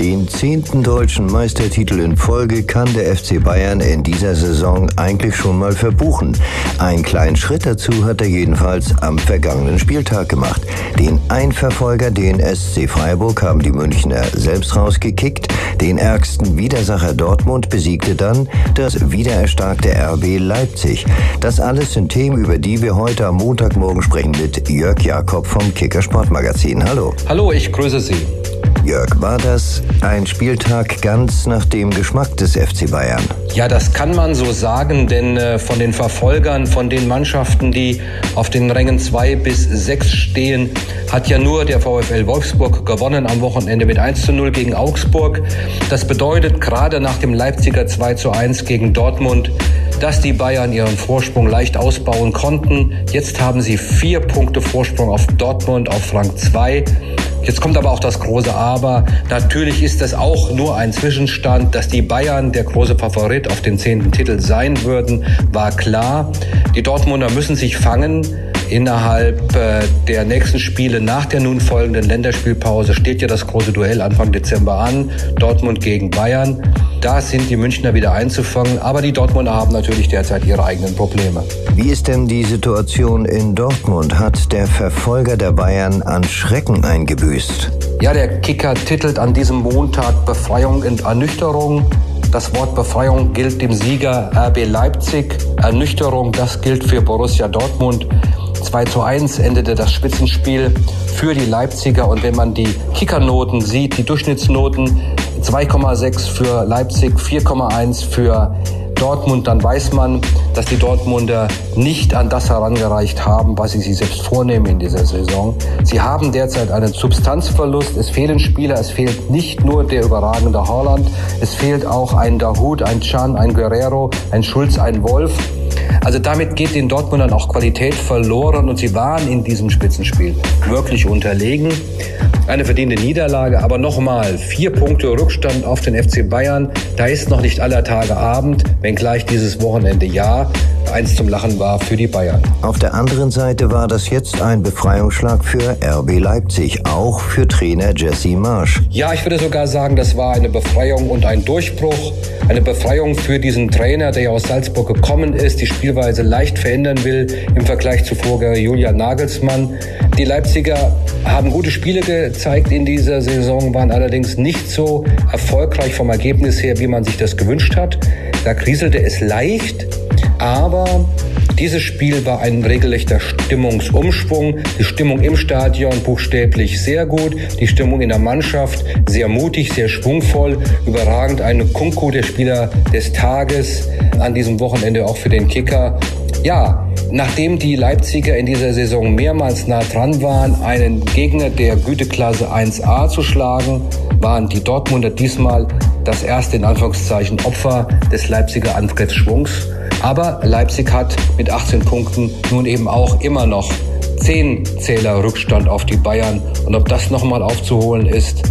Den zehnten deutschen Meistertitel in Folge kann der FC Bayern in dieser Saison eigentlich schon mal verbuchen. Einen kleinen Schritt dazu hat er jedenfalls am vergangenen Spieltag gemacht. Den Einverfolger, den SC Freiburg, haben die Münchner selbst rausgekickt. Den ärgsten Widersacher Dortmund besiegte dann das wiedererstarkte RB Leipzig. Das alles sind Themen, über die wir heute am Montagmorgen sprechen mit Jörg Jakob vom Kicker Sportmagazin. Hallo. Hallo, ich grüße Sie. Jörg, war das ein Spieltag ganz nach dem Geschmack des FC Bayern? Ja, das kann man so sagen, denn äh, von den Verfolgern, von den Mannschaften, die auf den Rängen 2 bis 6 stehen, hat ja nur der VfL Wolfsburg gewonnen am Wochenende mit 1 zu 0 gegen Augsburg. Das bedeutet gerade nach dem Leipziger 2 zu 1 gegen Dortmund, dass die Bayern ihren Vorsprung leicht ausbauen konnten. Jetzt haben sie vier Punkte Vorsprung auf Dortmund auf Rang 2. Jetzt kommt aber auch das große Aber. Natürlich ist das auch nur ein Zwischenstand, dass die Bayern der große Favorit auf den zehnten Titel sein würden, war klar. Die Dortmunder müssen sich fangen. Innerhalb äh, der nächsten Spiele nach der nun folgenden Länderspielpause steht ja das große Duell Anfang Dezember an. Dortmund gegen Bayern. Da sind die Münchner wieder einzufangen. Aber die Dortmunder haben natürlich derzeit ihre eigenen Probleme. Wie ist denn die Situation in Dortmund? Hat der Verfolger der Bayern an Schrecken eingebüßt? Ja, der Kicker titelt an diesem Montag Befreiung und Ernüchterung. Das Wort Befreiung gilt dem Sieger RB Leipzig. Ernüchterung, das gilt für Borussia Dortmund. 2 zu 1 endete das Spitzenspiel für die Leipziger. Und wenn man die Kickernoten sieht, die Durchschnittsnoten 2,6 für Leipzig, 4,1 für Dortmund, dann weiß man, dass die Dortmunder nicht an das herangereicht haben, was sie sich selbst vornehmen in dieser Saison. Sie haben derzeit einen Substanzverlust. Es fehlen Spieler. Es fehlt nicht nur der überragende Haaland. Es fehlt auch ein Dahut, ein Chan, ein Guerrero, ein Schulz, ein Wolf. Also damit geht den Dortmundern auch Qualität verloren und sie waren in diesem Spitzenspiel wirklich unterlegen. Eine verdiente Niederlage, aber nochmal vier Punkte Rückstand auf den FC Bayern. Da ist noch nicht aller Tage Abend, wenngleich dieses Wochenende ja eins zum Lachen war für die Bayern. Auf der anderen Seite war das jetzt ein Befreiungsschlag für RB Leipzig, auch für Trainer Jesse Marsch. Ja, ich würde sogar sagen, das war eine Befreiung und ein Durchbruch. Eine Befreiung für diesen Trainer, der ja aus Salzburg gekommen ist, die Spielweise leicht verändern will im Vergleich zu Vorgänger Julian Nagelsmann. Die Leipziger haben gute Spiele gezeigt in dieser Saison, waren allerdings nicht so erfolgreich vom Ergebnis her, wie man sich das gewünscht hat. Da kriselte es leicht, aber dieses Spiel war ein regelrechter Stimmungsumschwung. Die Stimmung im Stadion buchstäblich sehr gut, die Stimmung in der Mannschaft sehr mutig, sehr schwungvoll, überragend. Eine Kunku der Spieler des Tages an diesem Wochenende auch für den Kicker. Ja, nachdem die Leipziger in dieser Saison mehrmals nah dran waren, einen Gegner der Güteklasse 1a zu schlagen, waren die Dortmunder diesmal das erste in Anführungszeichen Opfer des Leipziger Angriffsschwungs. Aber Leipzig hat mit 18 Punkten nun eben auch immer noch 10 Zähler Rückstand auf die Bayern. Und ob das nochmal aufzuholen ist,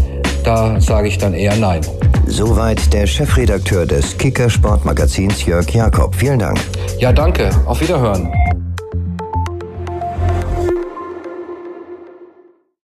da sage ich dann eher nein. Soweit der Chefredakteur des Kicker Sportmagazins Jörg Jakob. Vielen Dank. Ja, danke. Auf Wiederhören.